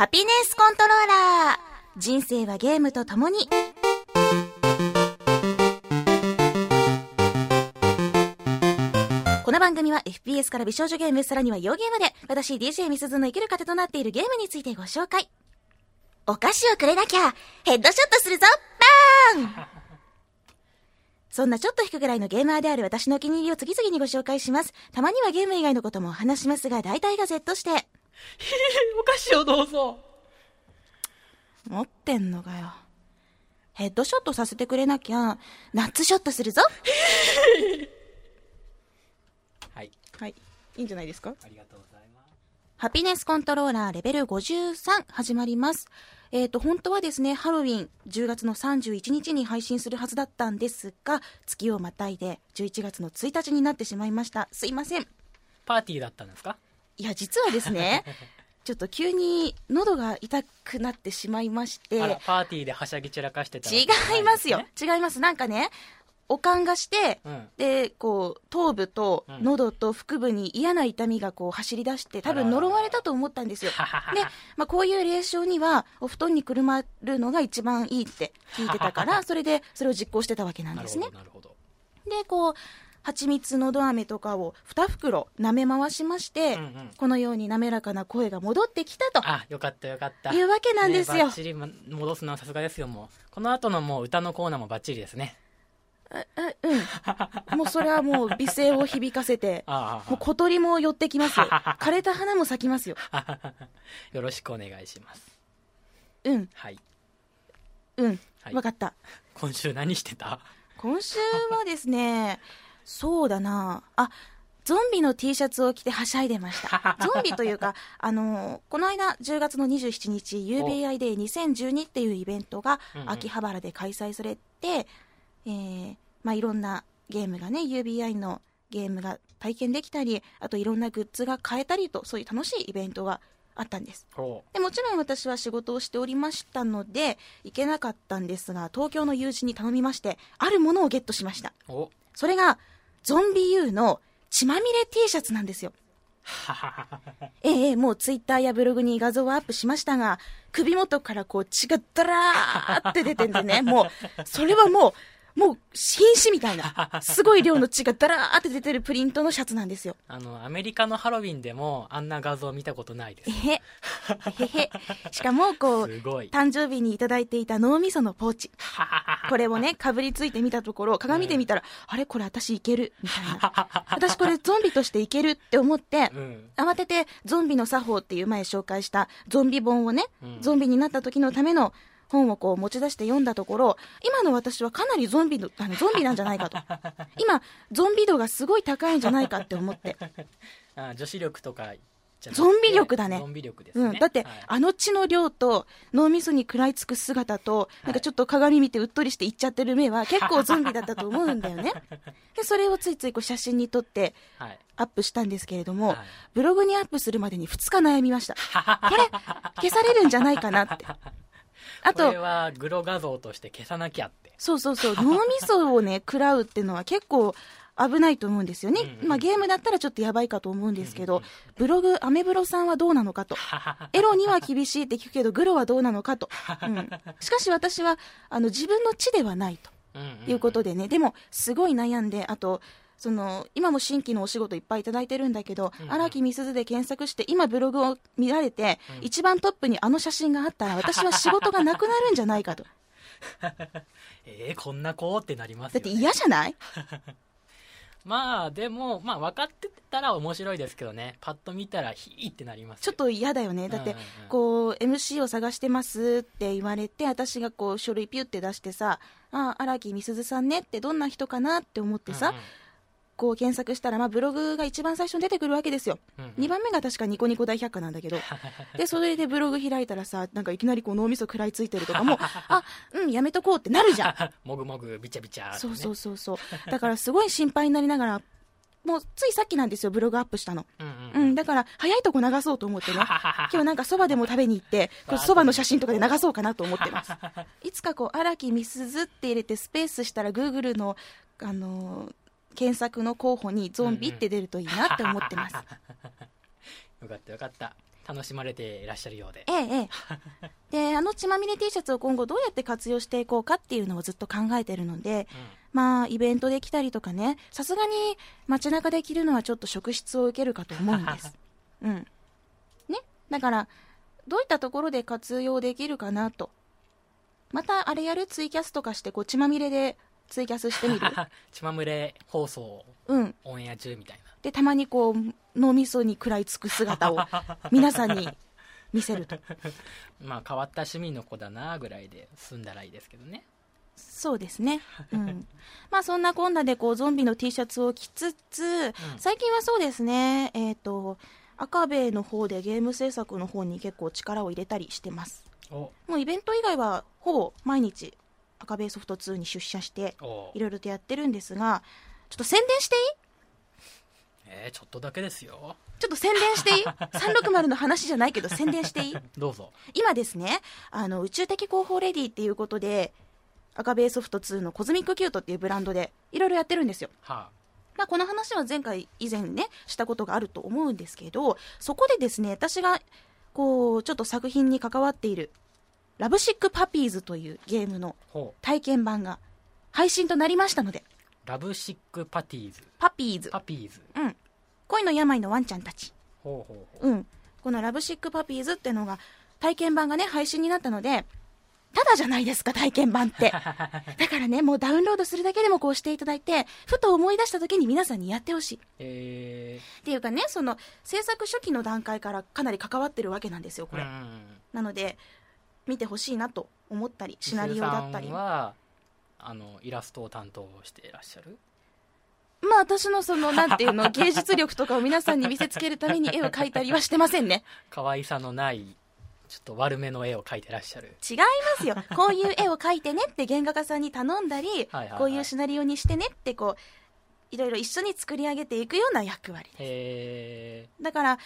ハピネスコントローラー人生はゲームと共にこの番組は FPS から美少女ゲーム、さらには洋ゲームで、私 DJ みすずの生きる糧となっているゲームについてご紹介。お菓子をくれなきゃ、ヘッドショットするぞバーンそんなちょっと引くぐらいのゲーマーである私のお気に入りを次々にご紹介します。たまにはゲーム以外のこともお話しますが、大体が Z して。お菓子をどうぞ。持ってんのかよ。ヘッドショットさせてくれなきゃ、ナッツショットするぞ はい。はい。いいんじゃないですか？ありがとうございます。ハピネスコントローラーレベル53始まります。えっ、と、本当はですね、ハロウィン10月の31日に配信するはずだったんですが、月をまたいで11月の1日になってしまいました。すいません。パーティーだったんですか？いや、実はですね、ちょっと急に喉が痛くなってしまいまして、パーティーではしゃぎ散らかしてたわけ違いますよね。違います。なんかね、おかんがして、うんで、こう、頭部とうん喉と腹部に嫌な痛みがこう走り出して、多分呪われたと思ったんですよ。で、まあ、こういう霊障には、お布団にくるまるのが一番いいって聞いてたから、それで、それを実行してたわけなんですねなるほど、。なるほど。で、こう、蜂蜜のど飴とかを2袋舐め回しまして、うんうんこのように滑らかな声が戻ってきたとあ、よかったよかった。いうわけなんですよねバッ。チリま戻すのはさすがですよ、もう。この後のもう歌のコーナーもバッチリですね。うん。もうそれはもう美声を響かせて、もう小鳥も寄ってきますよ。枯れた花も咲きますよ。よろしくお願いします。うん、はい。うん。はいわかった。今週何してた？今週はですね、そうだなあ、ゾンビの T シャツを着てはしゃいでました。ゾンビというか、あのこの間10月の27日、UBI で2012っていうイベントが秋葉原で開催されて、えーまあ、いろんなゲームがね、UBI のゲームが体験できたり、あといろんなグッズが買えたりと、そういう楽しいイベントがあったんです。ほでもちろん私は仕事をしておりましたので行けなかったんですが東京の友人に頼みましてあるものをゲットしました。それがゾンビ U の血まみれ T シャツなんですよ。はははは。ええええもうツイッターやブログに画像をアップしましたが首元からこう血がダラーって出てんでね。もうそれはもうもう瀕死みたいなすごい量の血がダラーって出てるプリントのシャツなんですよあの、アメリカのハロウィンでもあんな画像見たことないですえ。へえへへしかもこう。誕生日にいただいていた脳みそのポーチこれをね、かぶりついてみたところ、鏡で見たら、あれこれ私いけるみたいな。私これゾンビとしていけるって思って、うん。慌ててゾンビの作法っていう前紹介したゾンビ本をね、うんゾンビになった時のための本をこう持ち出して読んだところ、今の私はかなりゾンビの、あの、ゾンビなんじゃないかと。今、ゾンビ度がすごい高いんじゃないかって思って。あ女子力とかゾンビ力だねゾンビ力ですね。うん。だって、はいあの血の量と脳みそに食らいつく姿と、なんかちょっと鏡見てうっとりしていっちゃってる目は 結構ゾンビだったと思うんだよね。で、それをついついこう写真に撮ってはい。アップしたんですけれども、はいブログにアップするまでに2日悩みました。これ、消されるんじゃないかなって。あこれと、はグロ画像として消さなきゃって。そうそうそう、脳みそをね、食らうっていうのは結構危ないと思うんですよね。うんうんまあゲームだったらちょっとやばいかと思うんですけど、ブログ、アメブロさんはどうなのかと。エロには厳しいって聞くけど、グロはどうなのかと。うん、しかし私は、あの、自分の血ではないということでね、でも、すごい悩んで、あと、その、今も新規のお仕事いっぱいいただいてるんだけどうんう、ん荒木みすずで検索して、今ブログを見られて、うん一番トップにあの写真があったら、私は仕事がなくなるんじゃないかと。えー、こんな子ってなりますよ、だってね。嫌じゃない？まあ、でも、まあ、分かってたら面白いですけどね。パッと見たら、ヒーってなりますよ。ちょっと嫌だよね。だってこう、MC を探してますって言われて、私がこう、書類ピュって出してさ、あ、荒木みすずさんねってどんな人かなって思ってさ、うんうんこう検索したら、まあ、ブログが一番最初に出てくるわけですよ。うんうん2番目が確かニコニコ大百科なんだけど。で、それでブログ開いたらさ、なんかいきなりこう脳みそ食らいついてるとかも、あ、うん、やめとこうってなるじゃん。もぐもぐ、びちゃびちゃ、ね。そうそうそうそう。だからすごい心配になりながら、もうついさっきなんですよ、ブログアップしたの。うんううんん、だから早いとこ流そうと思ってね。今日なんかそばでも食べに行って、そばの写真とかで流そうかなと思ってます。いつかこう、荒木みすずって入れてスペースしたら、グーグルの、あのー検索の候補にゾンビって出るといいなって思ってます。よかったよかった。楽しまれていらっしゃるようで。ええええ。であの血まみれ T シャツを今後どうやって活用していこうかっていうのをずっと考えてるので、まあイベントで来たりとかねさすがに街中で着るのはちょっと職質を受けるかと思うんです。うん。ね。だからどういったところで活用できるかなと。またあれやる？ツイキャスとかしてこう血まみれでツイキャスしてみる？血まむれ放送うん。オンエア中みたいな。でたまにこう脳みそに食らいつく姿を 皆さんに見せると。まあ変わった趣味の子だなぐらいで済んだらいいですけどね。そうですね、うん、まあそんなこんなでこうゾンビの T シャツを着つつ、最近はそうですね。えっ、と赤部の方でゲーム制作の方に結構力を入れたりしてます。お。もうイベント以外はほぼ毎日あかべぇそふとつぅに出社しておいろいろとやってるんですがちょっと宣伝していい？えー、ちょっとだけですよ。ちょっと宣伝していい ?360 の話じゃないけど宣伝していい？どうぞ。今ですねあの宇宙的広報レディっていうことであかべぇそふとつぅの Cosmic Cute っていうブランドでいろいろやってるんですよ、はまあ、この話は前回以前ねしたことがあると思うんですけどそこでですね私がこうちょっと作品に関わっているLovesick Puppies というゲームの体験版が配信となりましたので。 Lovesick Patties Puppies Puppies うん。恋の病のワンちゃんたち。ほうほうほう。うん、この Lovesick Puppies っていうのが体験版がね配信になったのでただじゃないですか体験版って。だからねもうダウンロードするだけでもこうしていただいてふと思い出した時に皆さんにやってほしい。っえていうかねその制作初期の段階からかなり関わってるわけなんですよこー、れ、うん。なので見てほしいなと思ったりシナリオだったり。はあのイラストを担当していらっしゃる？まあ私のそのなんていうの芸術力とかを皆さんに見せつけるために絵を描いたりはしてませんね。可愛さのないちょっと悪めの絵を描いてらっしゃる。違いますよこういう絵を描いてねって原画家さんに頼んだりはいこういうシナリオにしてねってこういろいろ一緒に作り上げていくような役割へだから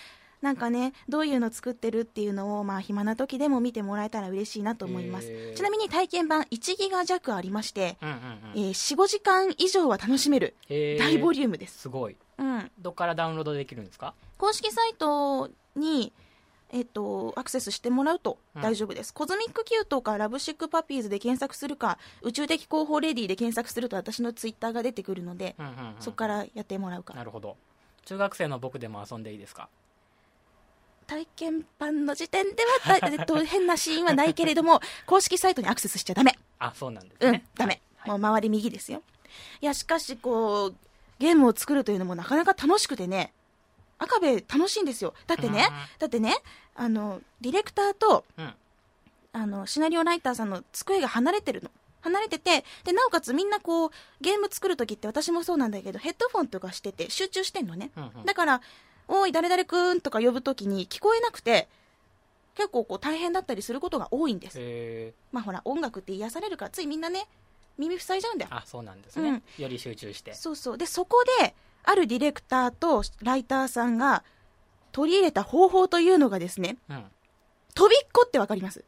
なんかねどういうの作ってるっていうのをまあ暇な時でも見てもらえたら嬉しいなと思います。ちなみに体験版1ギガ弱ありまして、えうんうんえうん。ー、45時間以上は楽しめる大ボリュームです、すごい。うん、どっからダウンロードできるんですか？公式サイトにえっと、アクセスしてもらうと大丈夫です、 Cosmic Cute か Lovesick Puppies で検索するか宇宙的広報レディで検索すると私のツイッターが出てくるので、うんうんうんそこからやってもらうか。なるほど。中学生の僕でも遊んでいいですか？体験版の時点では、だえっと、変なシーンはないけれども 公式サイトにアクセスしちゃダメ。あそうなんですうん、ねダメ、はい。もう周り右ですよ。いやしかしこうゲームを作るというのもなかなか楽しくてね赤部楽しいんですよ。だってね、だってねあのディレクターとうん。あのシナリオライターさんの机が離れてるの。離れててでなおかつみんなこうゲーム作るときって私もそうなんだけどヘッドフォンとかしてて集中してんのね、うんうん。だから「おい誰々くん」とか呼ぶときに聞こえなくて結構こう大変だったりすることが多いんです。へまあほら音楽って癒されるからついみんなね耳塞いじゃうんだよ。ーあそうなんですね、うん。より集中して。そうそう。でそこであるディレクターとライターさんが取り入れた方法というのがですねうん。飛びっこってわかります？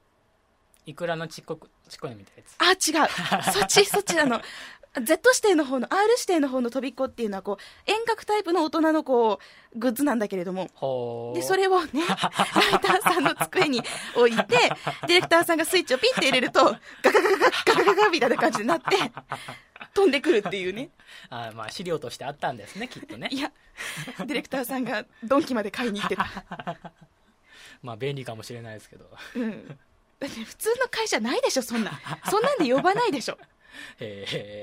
いくらのちっこくちっこいのみたいなやつ。あ、違う。そっち、そっちあの、Z 指定の方の、R 指定の方の飛びっこっていうのは、こう、遠隔タイプの大人のこう、グッズなんだけれども、で、それをね、ライターさんの机に置いて、ディレクターさんがスイッチをピッて入れると、ガガガガガガガガガみたいな感じになって、飛んでくるっていうね。あまあ資料としてあったんですねきっとねいや、ディレクターさんがドンキまで買いに行ってた。まあ便利かもしれないですけどうん。だって普通の会社ないでしょ、そんな。そんなんで呼ばないでしょ。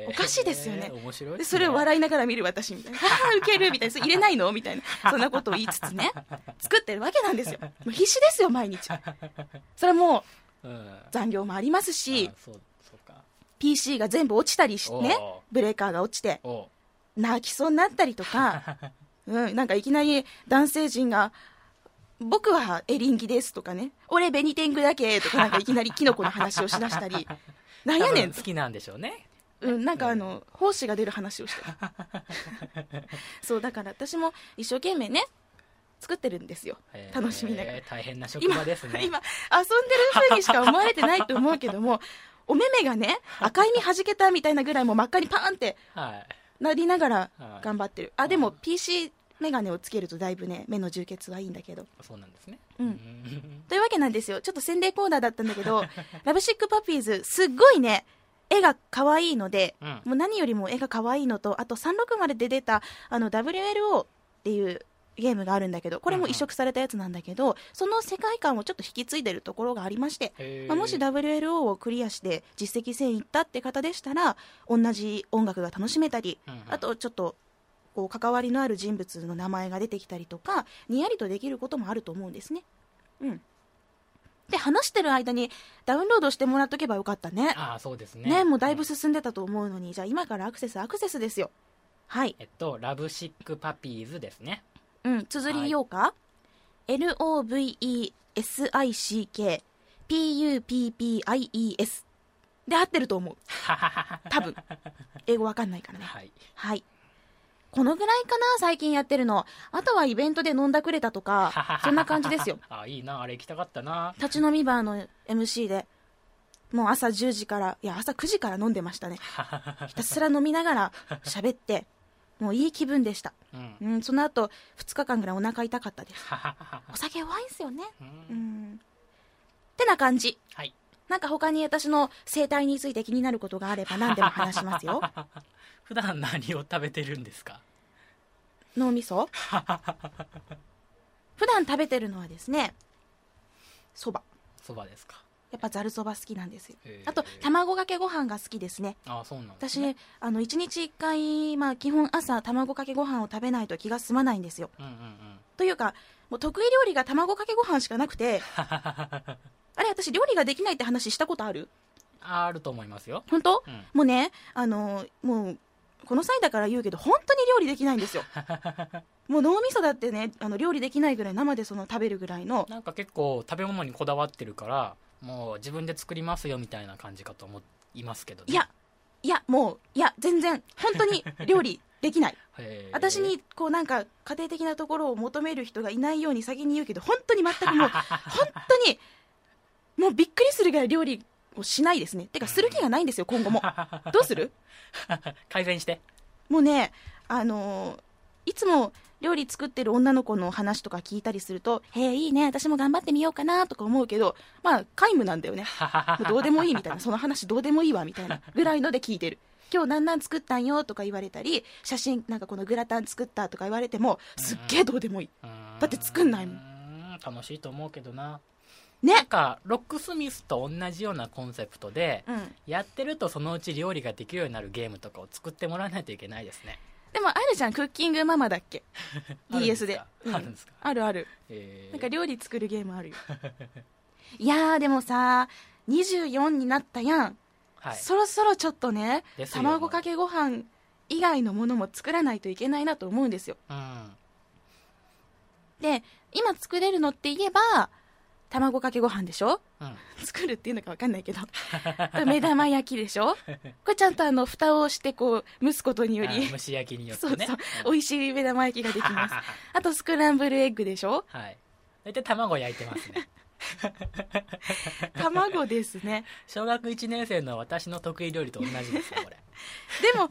おかしいですよね面白いで、ですそれを笑いながら見る私みたいな。はは、ウケるみたいな。それ入れないのみたいな。そんなことを言いつつね。作ってるわけなんですよ。もう必死ですよ、毎日。それはもううん残業もありますし PC が全部落ちたりしてねブレーカーが落ちて、お泣きそうになったりとか、うん、なんかいきなり男性陣が、僕はエリンギですとかね、俺ベニテングだけとかなんかいきなりキノコの話をしだしたり、なんやねん好きなんでしょうね。うん、なんかあの、胞子が出る話をして。る そう、だから私も一生懸命ね、作ってるんですよ。楽しみながら。大変な職今、場ですね。今、遊んでる風にしか思われてないと思うけども、お目目がね、赤い実弾けたみたいなぐらいもう真っ赤にパーンってはい。なりながらはい。頑張ってる。あ、でも PC 眼鏡をつけるとだいぶね目の充血はいいんだけど。そうなんですね。うん。ん。というわけなんですよ。ちょっと宣伝コーナーだったんだけど ラブシックパピーズすっごいね絵が可愛いので、うん。もう何よりも絵が可愛いのとあと360で出たあの WLO っていうゲームがあるんだけどこれも移植されたやつなんだけど、その世界観をちょっと引き継いでるところがありまして、まあ、もし WLO をクリアして実績戦いったって方でしたら同じ音楽が楽しめたり、うんうんあとちょっとこう関わりのある人物の名前が出てきたりとかにやりとできることもあると思うんですね。うんで話してる間にダウンロードしてもらっとけばよかったね。ああそうですねねもうだいぶん進んでたと思うのにじゃあ今からアクセスアクセスですよ。はい、えっとラブシックパピーズですねうん、綴りようか、LOVESICK PUPPIES で合ってると思う。多分。英語わかんないからね。はいはい。このぐらいかな、最近やってるの。あとはイベントで飲んだくれたとか、そんな感じですよ。あいいなあれ行きたかったな立ち飲みバーの MC で、もう朝10時から、いや、朝9時から飲んでましたね。ひたすら飲みながら喋って、もういい気分でした。うんうん、その後、2日間ぐらいお腹痛かったです。お酒弱いんすよね。ううんん。ってな感じ。はいなんか他に私の生態について気になることがあれば何でも話しますよ。普段何を食べてるんですか？脳みそ？普段食べてるのはですね、そば。そばですかやっぱざるそば好きなんですよ。あと、卵かけご飯が好きですね。ああそうなんです私、ねあの、1日1回、まあ、基本朝、卵かけご飯を食べないと気が済まないんですよ。うんうんうんというか、もう得意料理が卵かけご飯しかなくて、あれ、私、料理ができないって話したことある？あると思いますよ。本当、うん。もうね、あの、もう、この際だから言うけど、本当に料理できないんですよ。もう脳みそだってね、あの料理できないぐらい、生でその食べるぐらいの、なんか結構食べ物にこだわってるからもう自分で作りますよみたいな感じかと思いますけどね。いや、いや、もう、いや、全然、本当に 料理できない。私に、こうなんか、家庭的なところを求める人がいないように先に言うけど、本当に全くもう、本当に、もうびっくりするぐらい料理をしないですね。てか、する気がないんですよ、今後も。どうする？改善してもうね、あのーいつも料理作ってる女の子の話とか聞いたりすると、へえ、いいね、私も頑張ってみようかなとか思うけど、まあ、皆無なんだよね。どうでもいいみたいな、その話どうでもいいわみたいなぐらいので聞いてる。今日何々作ったんよとか言われたり、写真、なんかこのグラタン作ったとか言われても、すっげえどうでもいい。だって作んないもんん楽しいと思うけどなねなんかロックスミスと同じようなコンセプトで、うん。やってるとそのうち料理ができるようになるゲームとかを作ってもらわないといけないですねでもあるじゃん、クッキングママだっけ ?DS で。あるんですか？うんあるある。えーなんか料理作るゲームあるよ。いやー、でもさ、24になったやん。はいそろそろちょっとねですよ卵かけご飯以外のものも作らないといけないなと思うんですようんで今作れるのって言えば卵かけご飯でしょ？うん。作るっていうのか分かんないけど。目玉焼きでしょ？これちゃんとあの蓋をしてこう蒸すことによあり蒸し焼きによってね。そうそう。美味しい目玉焼きができます。あとスクランブルエッグでしょ？はい。大体卵焼いてますね。卵ですね。小学1年生の私の得意料理と同じですよこれ。でも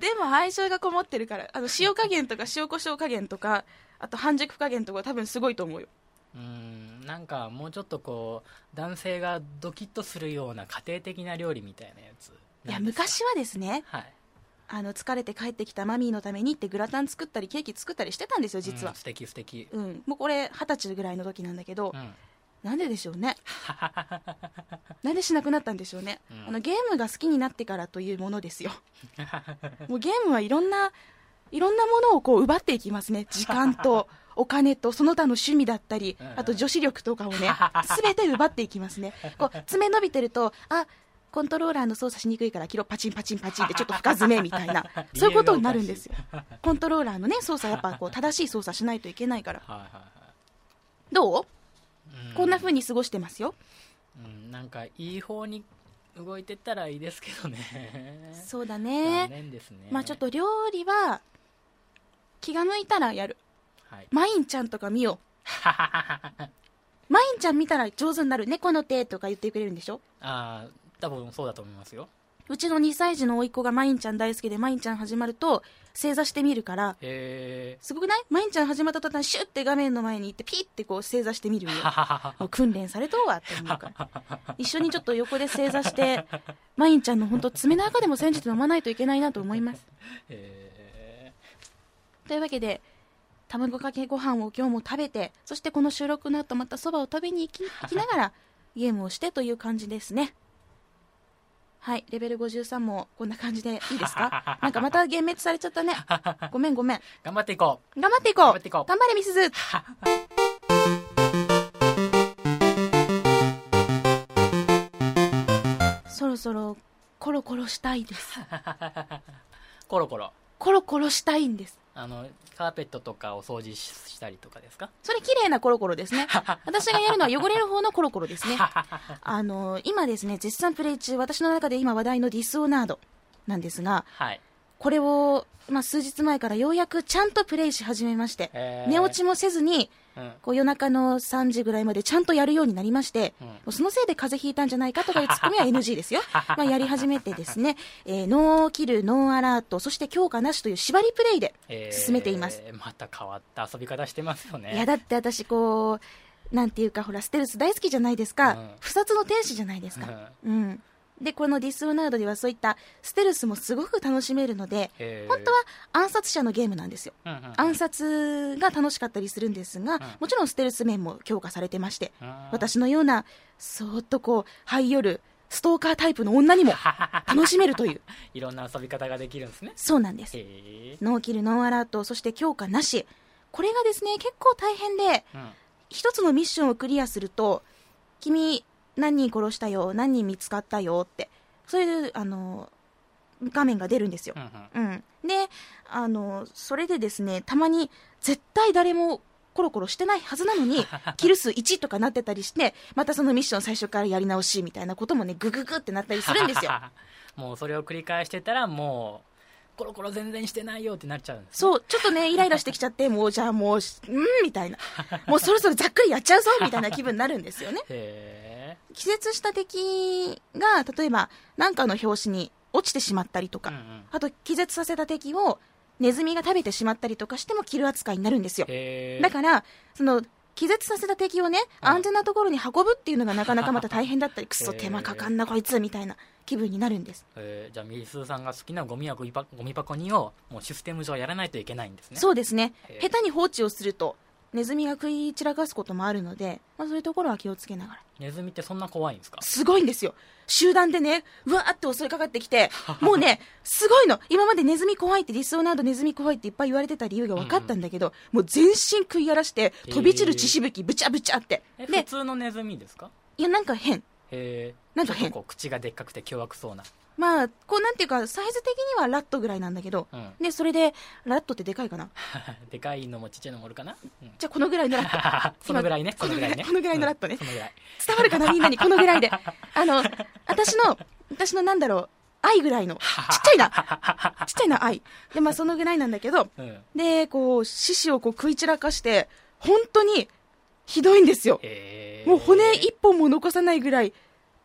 でも相性がこもってるからあの塩加減とか塩コショウ加減とかあと半熟加減とか多分すごいと思うよ。うーんなんかもうちょっとこう男性がドキッとするような家庭的な料理みたいなやつ。いや昔はですねはい。あの疲れて帰ってきたマミーのためにってグラタン作ったりケーキ作ったりしてたんですよ実は。うん、素敵素敵。うん。もうこれ二十歳ぐらいの時なんだけど、うん。なんででしょうね？なんでしなくなったんでしょうね、うん。あのゲームが好きになってからというものですよ。もうゲームはいろんないろんなものをこう奪っていきますね時間と お金とその他の趣味だったりうん。あと女子力とかをね 全て奪っていきますね。こう爪伸びてるとあコントローラーの操作しにくいからキロパチンパチンパチンってちょっと深爪みたいな そういうことになるんですよ。コントローラーのね操作やっぱこう 正しい操作しないといけないから。どう？い、うこんな風に過ごしてますよ。うん、なんかいい方に動いてったらいいですけどね。そうだ残ねね。まあちょっと料理は気が向いたらやるはい。マインちゃんとか見よう。マインちゃん見たら上手になる猫の手とか言ってくれるんでしょ？ああ多分そうだと思いますよ。うちの2歳児の甥っ子がマインちゃん大好きでマインちゃん始まると正座してみるから。えすごくない？マインちゃん始まった途端シュッて画面の前に行ってピッてこう正座してみるよ。訓練されとうわって思うから。一緒にちょっと横で正座してマインちゃんの本当爪の赤でも煎じて飲まないといけないなと思います。えというわけで卵かけご飯を今日も食べてそしてこの収録の後またそばを食べに行き 行きながらゲームをしてという感じですね。はいレベル53もこんな感じでいいですか？なんかまた幻滅されちゃったね。ごめんごめん。ー、頑張っていこ頑張っていこう。頑張っていこう。頑張れみすず。そろそろコロコロしたいです。うコロコロコロコロしたいんです。あのカーペットとかお掃除ししたりとかですか？それ綺麗なコロコロですね。私がやるのは汚れる方のコロコロですね。あの今ですね絶賛プレイ中私の中で今話題のディスオナードなんですがはい。これを、まあ、数日前からようやくちゃんとプレイし始めまして、寝落ちもせずにうんこう夜中の3時ぐらいまでちゃんとやるようになりまして、そのせいで風邪ひいたんじゃないかとかいう ツッコミは NG ですよ。まあやり始めてですね、えーノーキル、ノーアラート、そして強化なしという縛りプレイでえー進めています。また変わった遊び方してますよねいや、だって私こう、なんていうかほら、ステルス大好きじゃないですか。うん不殺の天使じゃないですか。うん。で、このディスオナードではそういったステルスもすごく楽しめるので、本当は暗殺者のゲームなんですよ。うんうんうん。暗殺が楽しかったりするんですが、もちろんステルス面も強化されてまして、うん。私のようなそーっとこう這い寄るストーカータイプの女にも 楽しめるという。いろんな遊び方ができるんですね。そうなんです。ノー。キルノーアラートそして強化なし。これがですね結構大変でうん。一つのミッションをクリアすると君何人殺したよ何人見つかったよって。そういうあの画面が出るんですよ。うんうん。うん、であのそれでですねたまに絶対誰もコロコロしてないはずなのに キル数1とかなってたりしてまたそのミッション最初からやり直しみたいなこともねグググってなったりするんですよ。もうそれを繰り返してたらもうコロコロ全然してないよってなっちゃうね。そうちょっとねイライラしてきちゃって もうじゃあもううんみたいな。もうそろそろざっくりやっちゃうぞみたいな気分になるんですよね。へ気絶した敵が例えば何かの拍子に落ちてしまったりとか、えうんうん。あと気絶させた敵をネズミが食べてしまったりとかしてもキル扱いになるんですよ。だから、その、気絶させた敵をね、うん安全なところに運ぶっていうのがなかなかまた 大変だったり、くそ手間かかんなこいつみたいな気分になるんです。えーじゃあミスーさんが好きなゴミやゴミパゴミ箱にをもうシステム上やらないといけないんですねそうですねへ。ー下手に放置をすると、ネズミが食い散らかすこともあるので、まあそういうところは気をつけながら。ネズミってそんな怖いんですか？すごいんですよ。集団でね、うわーって襲いかかってきて、もうね、すごいの。今までネズミ怖いって、ディスオナードネズミ怖いっていっぱい言われてた理由が分かったんだけど、もう全身食い荒らして、飛び散る血しぶき、ぶちゃぶちゃって。え普で、通のネズミですか？いや、なんか変。へえなんか変ちょっとこう口がでっかくて凶悪そうな。まあ、こうなんていうか、サイズ的にはラットぐらいなんだけど、うん。で、それで、ラットってでかいかな。でかいのもちっちゃいのもおるかな、うん。じゃあこのぐらいのラット。そのぐらいね今そのぐらいね。このぐらいのラットね。うんそのぐらい。伝わるかなみんなにこのぐらいで。あの、私の、私のなんだろう、愛ぐらいの、ちっちゃいな。ちっちゃいな、愛。で、まあそのぐらいなんだけど、うん。で、こう、獅子をこう食い散らかして、本当にひどいんですよ。へえもう骨一本も残さないぐらい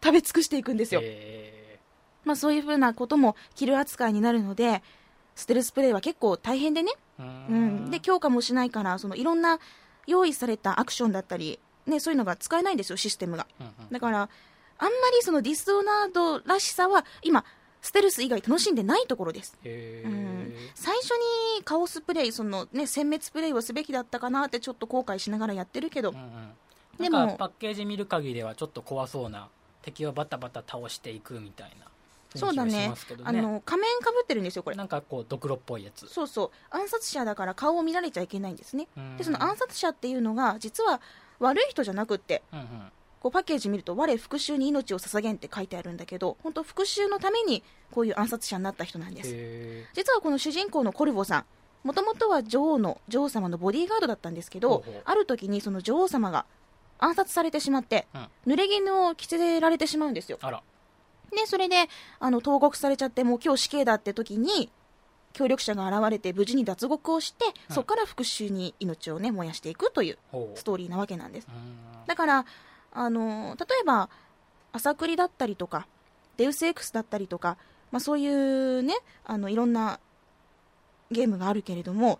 食べ尽くしていくんですよ。へまあそういうふうなこともキル扱いになるので、ステルスプレイは結構大変でね、ーううん、で強化もしないからそのいろんな用意されたアクションだったり、ね、そういうのが使えないんですよシステムが。だからあんまりそのディスオナードらしさは今ステルス以外楽しんでないところです、へうん。え、最初にカオスプレイその、ね、殲滅プレイをすべきだったかなってちょっと後悔しながらやってるけど、うんうん。でもパッケージ見る限りではちょっと怖そうな敵をバタバタ倒していくみたいなそうだね。ますけどね。あの仮面かぶってるんですよこれ。なんかこうドクロっぽいやつ。そうそう。暗殺者だから顔を見られちゃいけないんですね。うん。でその暗殺者っていうのが実は悪い人じゃなくってうんうんこうパッケージ見ると「我復讐に命を捧げん」って書いてあるんだけど本当復讐のためにこういう暗殺者になった人なんです。へ実はこの主人公のコルボさんもともとは女王の女王様のボディーガードだったんですけどある時にその女王様が暗殺されてしまってうん。濡れ衣を着せられてしまうんですよ。でそれであの投獄されちゃってもう今日死刑だって時に協力者が現れて無事に脱獄をして、うん。そこから復讐に命をね燃やしていくという。ストーリーなわけなんです。うん。だからあの例えば朝栗だったりとかデウス X だったりとか、まあ、そういうねあのいろんなゲームがあるけれども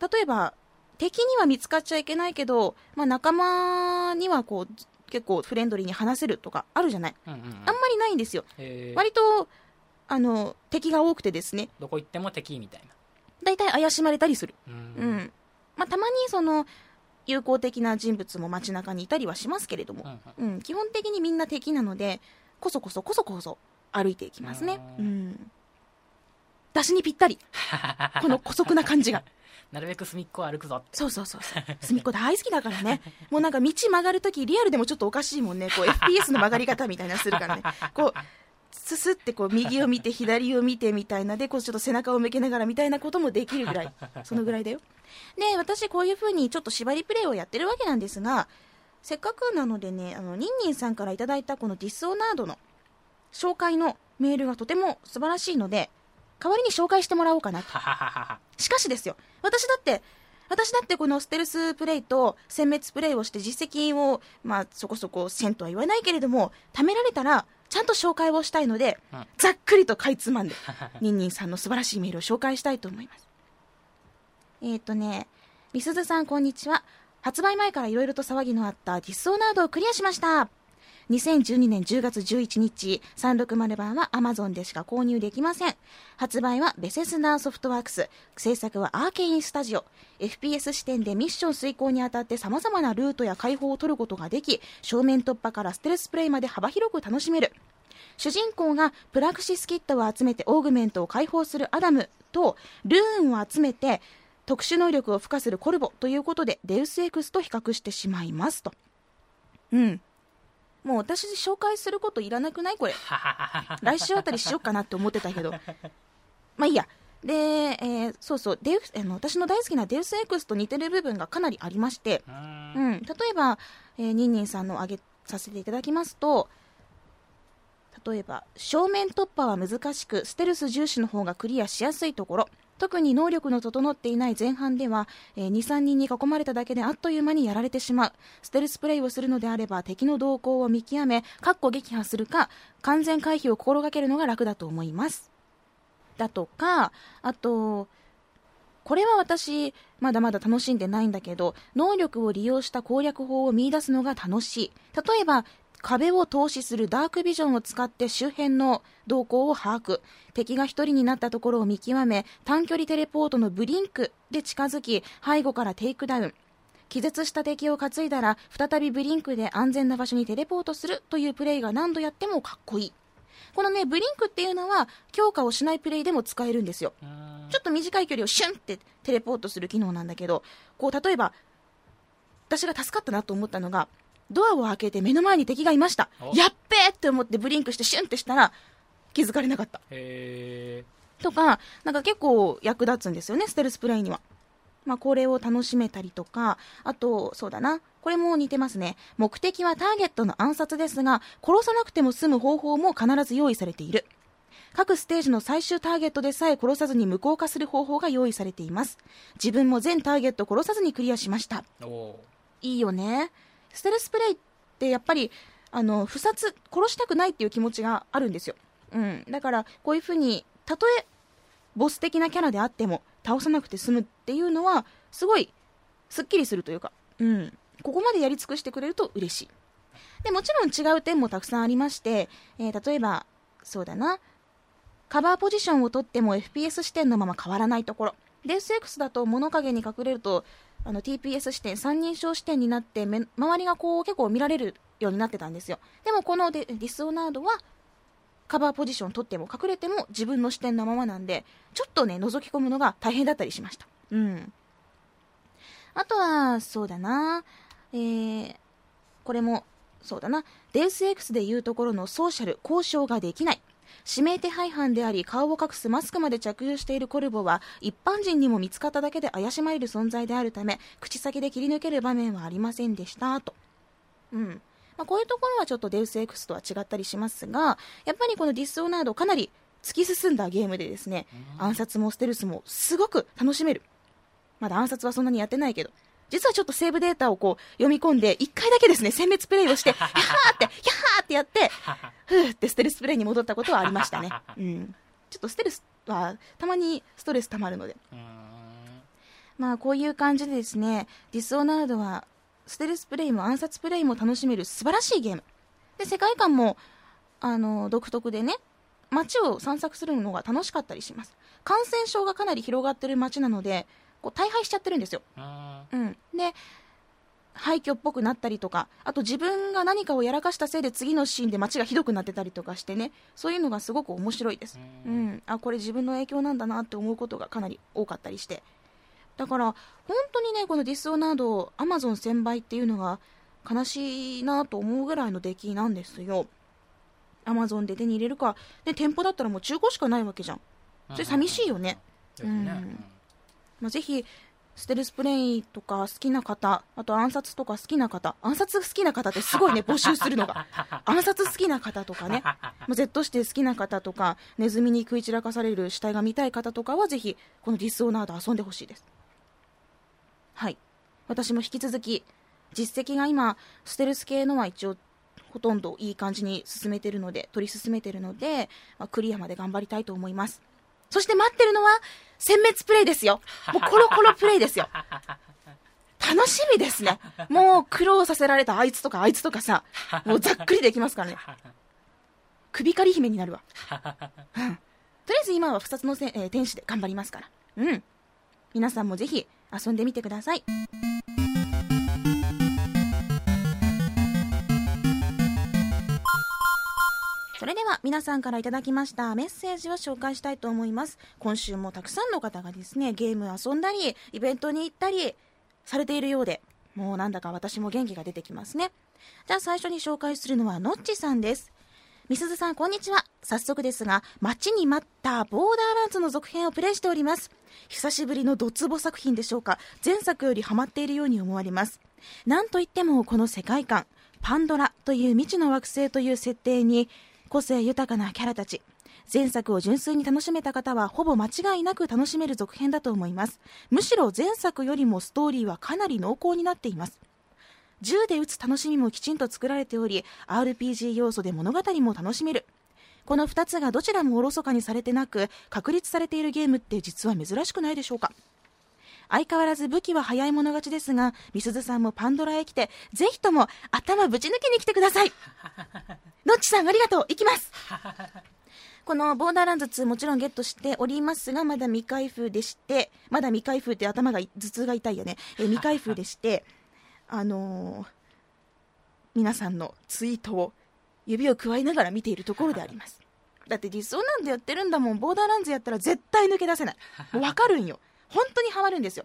例えば敵には見つかっちゃいけないけど、まあ、仲間にはこう結構フレンドリーに話せるとかあるじゃない、うんうんうん。あんまりないんですよ。割とあの敵が多くてですね。どこ行っても敵みたい大体怪しまれたりする、なうん。うん。まあ、たまにその友好的な人物も街中にいたりはしますけれどもう、ん、基本的にみんな敵なのでこそこそこそこそ歩いていきますねうん出しにぴったりこの姑息な感じがなるべく隅っこを歩くぞそうそうそうそう隅っこ大好きだからねもうなんか道曲がるときリアルでもちょっとおかしいもんねこう FPS の曲がり方みたいなするからねこうすすってこう右を見て左を見てみたいなでこうちょっと背中を向けながらみたいなこともできるぐらい。そのぐらいだよ。で私こういう風にちょっと縛りプレイをやってるわけなんですがせっかくなのでねあのニンニンさんからいただいたこのディスオナードの紹介のメールがとても素晴らしいので代わりに紹介してもらおうかなと。しかしですよ、私だって、私だってこのステルスプレイと殲滅プレイをして実績を、まあそこそこ1000とは言わないけれども、貯められたら、ちゃんと紹介をしたいので、うんざっくりとかいつまんで、ニンニンさんの素晴らしいメールを紹介したいと思います。えーっ、とね、みすずさんこんにちは。発売前から色々と騒ぎのあったディスオナードをクリアしました。2012年10月11日、360版は Amazon でしか購入できません。発売はベセスダソフトワークス。制作はアーケインスタジオ。FPS 視点でミッション遂行にあたって様々なルートや解法を取ることができ、正面突破からステルスプレイまで幅広く楽しめる。主人公がプラクシスキットを集めてオーグメントを解放するアダムとルーンを集めて特殊能力を付加するコルボということでデウス X と比較してしまいますと。うん。もう私紹介することいらなくない？これ。来週あたりしようかなって思ってたけど。まあいいや。で、えーそうそう、デウス、あの、私の大好きなデウス X と似てる部分がかなりありまして、うーんうん、例えば、えーニンニンさんの挙げさせていただきますと、例えば、正面突破は難しく、ステルス重視の方がクリアしやすいところ、特に能力の整っていない前半では、えー2、3人に囲まれただけであっという間にやられてしまう。ステルスプレイをするのであれば、敵の動向を見極め、かっこ撃破するか、完全回避を心がけるのが楽だと思います。だとか、あと、これは私、まだまだ楽しんでないんだけど、能力を利用した攻略法を見出すのが楽しい。例えば、壁を透視するダークビジョンを使って周辺の動向を把握。敵が一人になったところを見極め、短距離テレポートのブリンクで近づき、背後からテイクダウン。気絶した敵を担いだら、再びブリンクで安全な場所にテレポートするというプレイが何度やってもかっこいい。このね、ブリンクっていうのは、強化をしないプレイでも使えるんですよ。ちょっと短い距離をシュンってテレポートする機能なんだけど、こう、例えば、私が助かったなと思ったのが、ドアを開けて目の前に敵がいましたお。やっべーって思ってブリンクしてシュンってしたら、気づかれなかった。へとか、なんか結構役立つんですよね、ステルスプレイには。まあ、これを楽しめたりとか、あと、そうだな。これも似てますね。目的はターゲットの暗殺ですが、殺さなくても済む方法も必ず用意されている。各ステージの最終ターゲットでさえ殺さずに無効化する方法が用意されています。自分も全ターゲット殺さずにクリアしました。いいよね。ステルスプレイってやっぱり、あの、不殺、殺したくないっていう気持ちがあるんですよ。うん。だから、こういうふうに、たとえ、ボス的なキャラであっても、倒さなくて済むっていうのは、すごい、すっきりするというか、うん。ここまでやり尽くしてくれると嬉しい。で、もちろん違う点もたくさんありまして、えー例えば、そうだな、カバーポジションを取っても FPS 視点のまま変わらないところ。デス X だと物陰に隠れると、あの TPS 視点、三人称視点になってめ、周りがこう結構見られるようになってたんですよ。でもこのデディスオナードは、カバーポジション取っても隠れても自分の視点のままなんで、ちょっとね、覗き込むのが大変だったりしました。うん。あとは、そうだな、えー、これも、そうだな、デウス X でいうところのソーシャル、交渉ができない。指名手配犯であり顔を隠すマスクまで着用しているコルボは一般人にも見つかっただけで怪しまれる存在であるため口先で切り抜ける場面はありませんでしたと、うん。まあ、こういうところはちょっとデウス X とは違ったりしますがやっぱりこのディスオナードかなり突き進んだゲームでですね暗殺もステルスもすごく楽しめる。まだ暗殺はそんなにやってないけど。実はちょっとセーブデータをこう読み込んで1回だけですね殲滅プレイをして ヒャーってヒャーってやって ふーってステルスプレイに戻ったことはありましたね。うん。ちょっとステルスは、たまにストレス溜まるので。まあ、こういう感じでですね、ディスオナードは、ステルスプレイも暗殺プレイも楽しめる素晴らしいゲーム。で、世界観も、あの、独特でね、街を散策するのが楽しかったりします。感染症がかなり広がってる街なので、こう大敗しちゃってるんですよ。うーんうん。で、廃墟っぽくなったりとか、あと自分が何かをやらかしたせいで次のシーンで街がひどくなってたりとかしてね、そういうのがすごく面白いです。ううんん。あ、これ自分の影響なんだなって思うことがかなり多かったりして。だから、本当にね、このディスオナード、アマゾン1000倍っていうのが悲しいなと思うぐらいの出来なんですよ。アマゾンで手に入れるか、で、店舗だったらもう中古しかないわけじゃん。それ寂しいよね。ですねうんまあ、ぜひ、ステルスプレイとか好きな方、あと暗殺とか好きな方、暗殺好きな方ってすごいね、募集するのが。暗殺好きな方とかね、まあ Z して好きな方とか、ネズミに食い散らかされる死体が見たい方とかは、ぜひ、このディスオナード遊んでほしいです。はい。私も引き続き、実績が今、ステルス系のは一応、ほとんどいい感じに進めてるので、取り進めてるので、まあ、クリアまで頑張りたいと思います。そして待ってるのは、殲滅プレイですよ。もうコロコロプレイですよ。楽しみですね。もう苦労させられたあいつとかあいつとかさ、もうざっくりできますからね。首狩り姫になるわ。うん。とりあえず今は不殺のせ、えー天使で頑張りますから。うん。皆さんもぜひ遊んでみてください。は皆さんからいただきましたメッセージを紹介したいと思います。今週もたくさんの方がですね、ゲーム遊んだり、イベントに行ったりされているようで、もうなんだか私も元気が出てきますね。じゃあ最初に紹介するのはのっちさんです。みすずさん、こんにちは。早速ですが、待ちに待ったボーダーランズの続編をプレイしております。久しぶりのドツボ作品でしょうか。前作よりハマっているように思われます。なんといってもこの世界観、パンドラという未知の惑星という設定に、個性豊かなキャラたち。前作を純粋に楽しめた方はほぼ間違いなく楽しめる続編だと思います。むしろ前作よりもストーリーはかなり濃厚になっています。銃で撃つ楽しみもきちんと作られており RPG 要素で物語も楽しめるこの2つがどちらもおろそかにされてなく確立されているゲームって実は珍しくないでしょうか相変わらず武器は早い者勝ちですがみすずさんもパンドラへ来てぜひとも頭ぶち抜きに来てくださいのっちさんありがとう行きます このボーダーランズ2もちろんゲットしておりますがまだ未開封でしてまだ未開封って頭が頭痛が痛いよね、えー未開封でして あのー皆さんのツイートを指をくわえながら見ているところであります。だってディスオなんでやってるんだもん、ボーダーランズやったら絶対抜け出せない。もうわかるんよ。本当にハマるんですよ。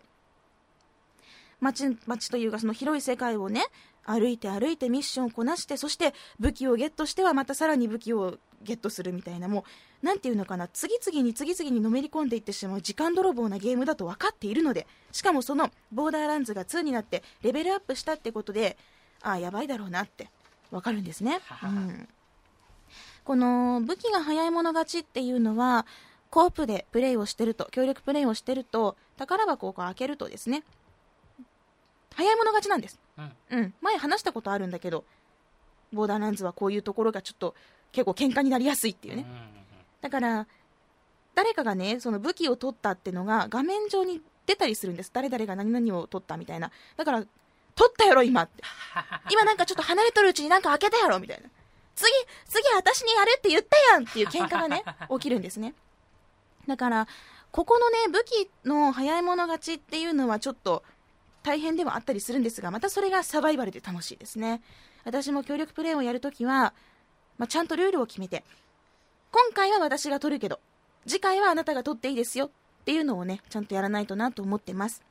街、街というかその広い世界をね、歩いて歩いてミッションをこなして、そして武器をゲットしてはまたさらに武器をゲットするみたいな、もう、なんていうのかな、次々に次々にのめり込んでいってしまう時間泥棒なゲームだと分かっているので、しかもそのボーダーランズが2になってレベルアップしたってことで、ああ、やばいだろうなって分かるんですね。うんこの武器が早い者勝ちっていうのは、コープでプレイをしてると、協力プレイをしてると、宝箱を開けるとですね、早い者勝ちなんです。うんうん。前話したことあるんだけど、ボーダーランズはこういうところがちょっと結構喧嘩になりやすいっていうね。だから、誰かがね、その武器を取ったってのが画面上に出たりするんです。誰々が何々を取ったみたいな。だから、取ったやろ、今って。今なんかちょっと離れとるうちになんか開けたやろ、みたいな。次、次私にやるって言ったやんっていう喧嘩がね、起きるんですね。だから、ここのね、武器の早い者勝ちっていうのはちょっと大変ではあったりするんですが、またそれがサバイバルで楽しいですね。私も協力プレイをやるときは、まあ、ちゃんとルールを決めて、今回は私が取るけど、次回はあなたが取っていいですよっていうのをね、ちゃんとやらないとなと思ってます。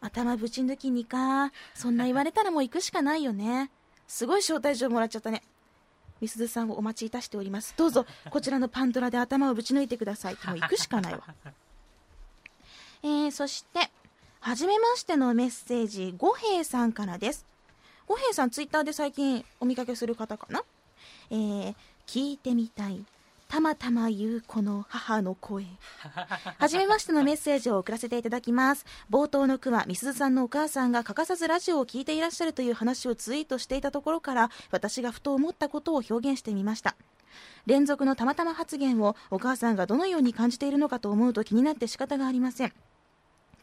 頭ぶち抜きにか。そんな言われたらもう行くしかないよね。すごい招待状もらっちゃったね。みすずさんをお待ちいたしております。どうぞ、こちらのパンドラで頭をぶち抜いてください。もう行くしかないわ。えー、そして、はじめましてのメッセージ、五平さんからです。五平さん、ツイッターで最近お見かけする方かな？えー、聞いてみたい。たまたま言うこの母の声。初めましてのメッセージを送らせていただきます。冒頭の句は、みすずさんのお母さんが欠かさずラジオを聴いていらっしゃるという話をツイートしていたところから、私がふと思ったことを表現してみました。連続のたまたま発言をお母さんがどのように感じているのかと思うと気になって仕方がありません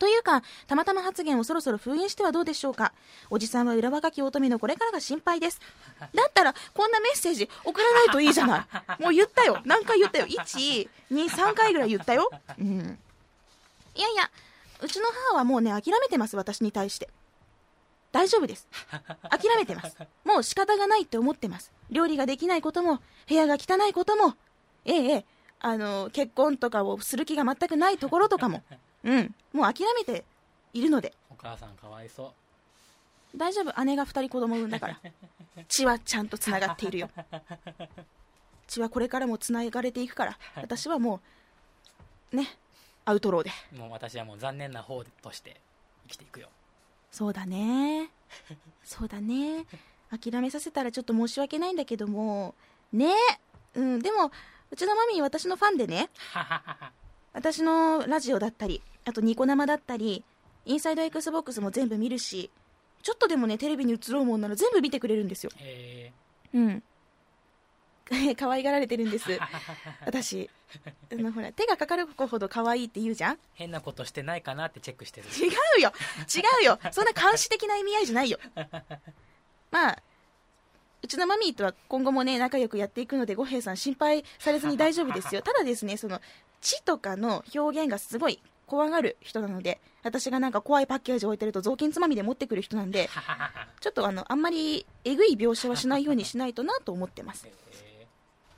というか、たまたま発言をそろそろ封印してはどうでしょうか。おじさんは裏若き乙女のこれからが心配です。だったら、こんなメッセージ送らないといいじゃない。もう言ったよ。何回言ったよ。1、2、3回ぐらい言ったよ。うん。いやいや、うちの母はもうね、諦めてます、私に対して。大丈夫です。諦めてます。もう仕方がないって思ってます。料理ができないことも、部屋が汚いことも、ええ、ええ、あの、結婚とかをする気が全くないところとかも、うん、もう諦めているので。お母さんかわいそう。大丈夫、姉が2人子供産んだから。血はちゃんとつながっているよ。血はこれからもつながれていくから、私はもう、ね、アウトローで。もう私はもう残念な方として生きていくよ。そうだね。そうだね。諦めさせたらちょっと申し訳ないんだけども、ねうん、でも、うちのマミー私のファンでね、私のラジオだったり、あとニコ生だったり、インサイド XBOX も全部見るし、ちょっとでもね、テレビに映ろうもんなら全部見てくれるんですよ。うん。可愛がられてるんです。私。あの、ほら、手がかかる子ほど可愛いって言うじゃん？変なことしてないかなってチェックしてる。違うよ違うよそんな監視的な意味合いじゃないよ。まあ、うちのマミーとは今後もね、仲良くやっていくので、五平さん心配されずに大丈夫ですよ。ただですね、その、血とかの表現がすごい怖がる人なので、私がなんか怖いパッケージ置いてると雑巾つまみで持ってくる人なんで、ちょっとあの、あんまりえぐい描写はしないようにしないとなと思ってます。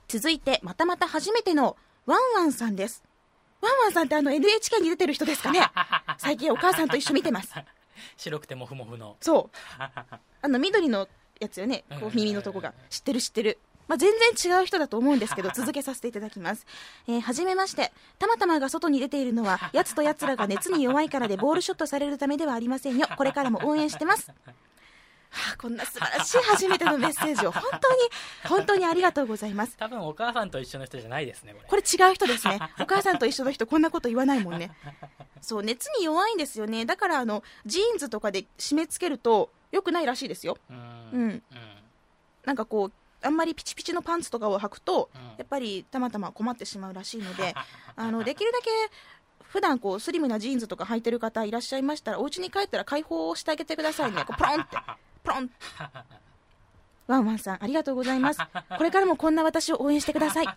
続いて、またまた初めてのワンワンさんです。ワンワンさんってあの NHK に出てる人ですかね最近お母さんと一緒見てます。白くてもふもふの。そう。あの緑のやつよね。こう耳のとこが。知ってる知ってる。まあ、全然違う人だと思うんですけど、続けさせていただきます。えー、はじめまして。たまたまが外に出ているのは、奴と奴らが熱に弱いからで ボールショットされるためではありませんよ。これからも応援してます。はあ、こんな素晴らしい初めてのメッセージを本当に、本当にありがとうございます。多分お母さんと一緒の人じゃないですね、これ。これ違う人ですね。お母さんと一緒の人こんなこと言わないもんね。そう、熱に弱いんですよね。だからあの、ジーンズとかで締め付けると良くないらしいですよ。うん。うん。なんかこう、あんまりピチピチのパンツとかを履くと、うん、やっぱりたまたま困ってしまうらしいので、あのできるだけ普段こうスリムなジーンズとか履いてる方いらっしゃいましたら、お家に帰ったら解放してあげてくださいね、こうポロンって、ポロン ワンワンさん、ありがとうございます。これからもこんな私を応援してください。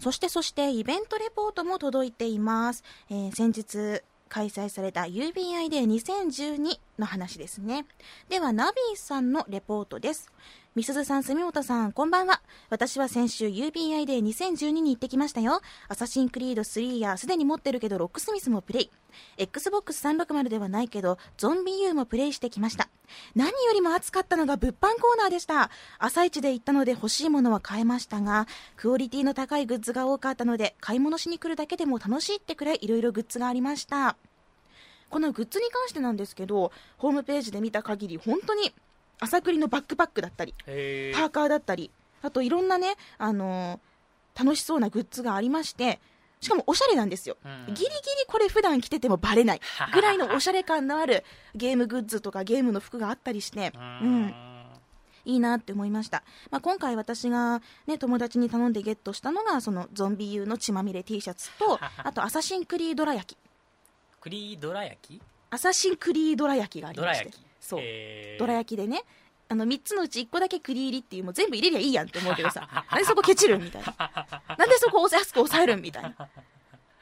そしてそしてイベントレポートも届いています。えー、先日開催された UBI で2012の話ですね。では、ナビーさんのレポートです。みすずさん、住本さん、こんばんは。私は先週 UBI で2012に行ってきましたよ。アサシンクリード3やすでに持ってるけどロックスミスもプレイ。Xbox 360ではないけど、ゾンビ U もプレイしてきました。何よりも熱かったのが物販コーナーでした。朝一で行ったので欲しいものは買えましたが、クオリティの高いグッズが多かったので、買い物しに来るだけでも楽しいってくらい色々グッズがありました。このグッズに関してなんですけど、ホームページで見た限り、本当に朝栗のバックパックだったり、パーカーだったり、あといろんなね、あのー、楽しそうなグッズがありまして、しかもおしゃれなんですよ、うん、ギリギリこれ普段着ててもバレない ぐらいのおしゃれ感のあるゲームグッズとかゲームの服があったりして、うん、いいなって思いました、まあ、今回私が、ね、友達に頼んでゲットしたのがそのゾンビ U の血まみれ T シャツと あとアサシンクリードラ焼き。クリードラ焼き？アサシンクリードラ焼きがありましてそう。どら焼きでね。あの3つのうち1個だけ栗入りっていうもう全部入れりゃいいやんって思うけどさ。なんでそこケチるんみたいな。なんでそこ安く抑えるんみたいな。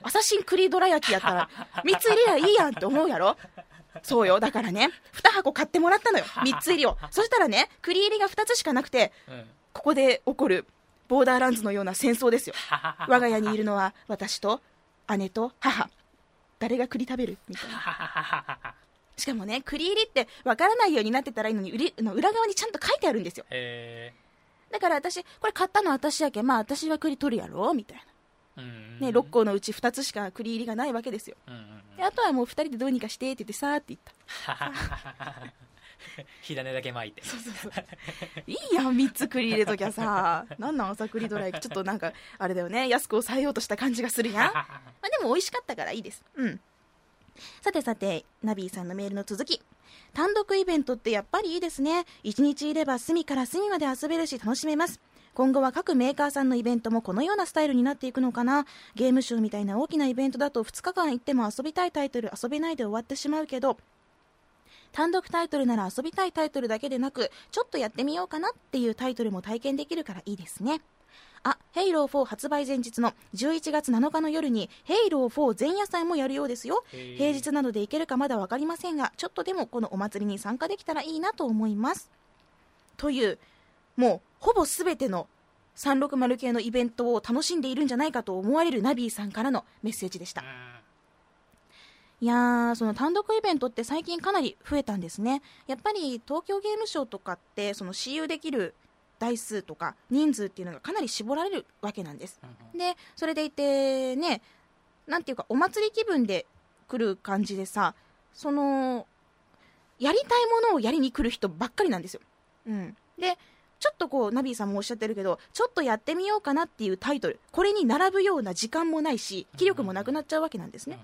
アサシン栗どら焼きやったら3つ入れりゃいいやんって思うやろ。そうよ。だからね2箱買ってもらったのよ。3つ入りを。そしたらね栗入りが2つしかなくて、うん、ここで起こるボーダーランズのような戦争ですよ。我が家にいるのは私と姉と母。誰が栗食べる？みたいなしかもね、栗入りって分からないようになってたらいいのに、の裏側にちゃんと書いてあるんですよ。だから私、これ買ったの私やけん、まあ私は栗取るやろみたいな。ね、6個のうち2つしか栗入りがないわけですよ。であとはもう2人でどうにかしてって言ってさーって言った。火種だけ巻いて。そうそうそう。いいやん、3つ栗入れときゃさ。なんなん朝栗ドラ焼き。ちょっとなんか、あれだよね。安く抑えようとした感じがするやん。まあでも美味しかったからいいです。うん。さてさて、ナビーさんのメールの続き。単独イベントってやっぱりいいですね。一日いれば隅から隅まで遊べるし楽しめます。今後は各メーカーさんのイベントもこのようなスタイルになっていくのかなゲームショーみたいな大きなイベントだと2日間行っても遊びたいタイトル遊べないで終わってしまうけど単独タイトルなら遊びたいタイトルだけでなくちょっとやってみようかなっていうタイトルも体験できるからいいですねあ、ヘイロー4発売前日の11月7日の夜に、ヘイロー4前夜祭もやるようですよ。平日などで行けるかまだ分かりませんが、ちょっとでもこのお祭りに参加できたらいいなと思います。という、もうほぼ全ての360系のイベントを楽しんでいるんじゃないかと思われるナビーさんからのメッセージでした。いやー、その単独イベントって最近かなり増えたんですね。やっぱり東京ゲームショウとかって、その私有できる台数とか人数っていうのがかなり絞られるわけなんです。で、それでいてね、なんていうかお祭り気分で来る感じでさ、その、やりたいものをやりに来る人ばっかりなんですよ。うん。で、ちょっとこう、ナビーさんもおっしゃってるけど、ちょっとやってみようかなっていうタイトル、これに並ぶような時間もないし、気力もなくなっちゃうわけなんですね。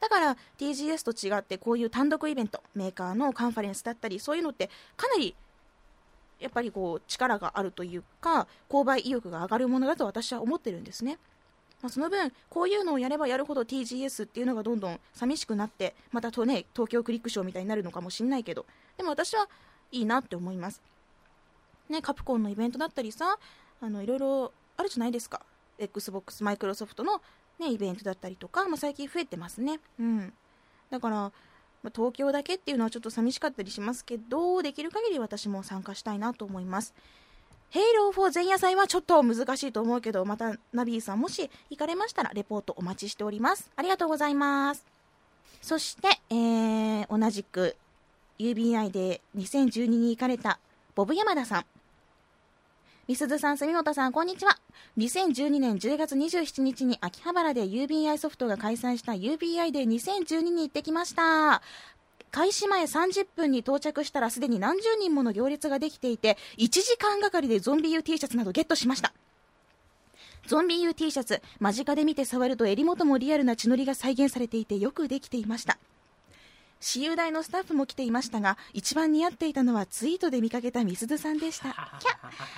だから、TGS と違って、こういう単独イベント、メーカーのカンファレンスだったり、そういうのって、かなりやっぱりこう力があるというか購買意欲が上がるものだと私は思ってるんですね。まあ、その分、こういうのをやればやるほど TGS っていうのがどんどん寂しくなって、またとね、東京クリックショーみたいになるのかもしれないけど、でも私はいいなって思います。ね、カプコンのイベントだったりさ、あの、いろいろあるじゃないですか。Xbox、マイクロソフトのね、イベントだったりとか、まあ、最近増えてますね。うん。だから、ま、東京だけっていうのはちょっと寂しかったりしますけど、できる限り私も参加したいなと思います。ヘイロー4前夜祭はちょっと難しいと思うけど、またナビーさんもし行かれましたらレポートお待ちしております。ありがとうございます。そして、えー、同じく UBI で2012に行かれたボブ山田さん。みすずさん、住本さん、こんにちは。2012年10月27日に秋葉原で UBI ソフトが開催した UBI で2012に行ってきました。開始前30分に到着したらすでに何十人もの行列ができていて、1時間がかりでゾンビ U T シャツなどゲットしました。ゾンビ U T シャツ、間近で見て触ると襟元もリアルな血のりが再現されていてよくできていました。私有大のスタッフも来ていましたが、一番似合っていたのはツイートで見かけたみすずさんでした。キャ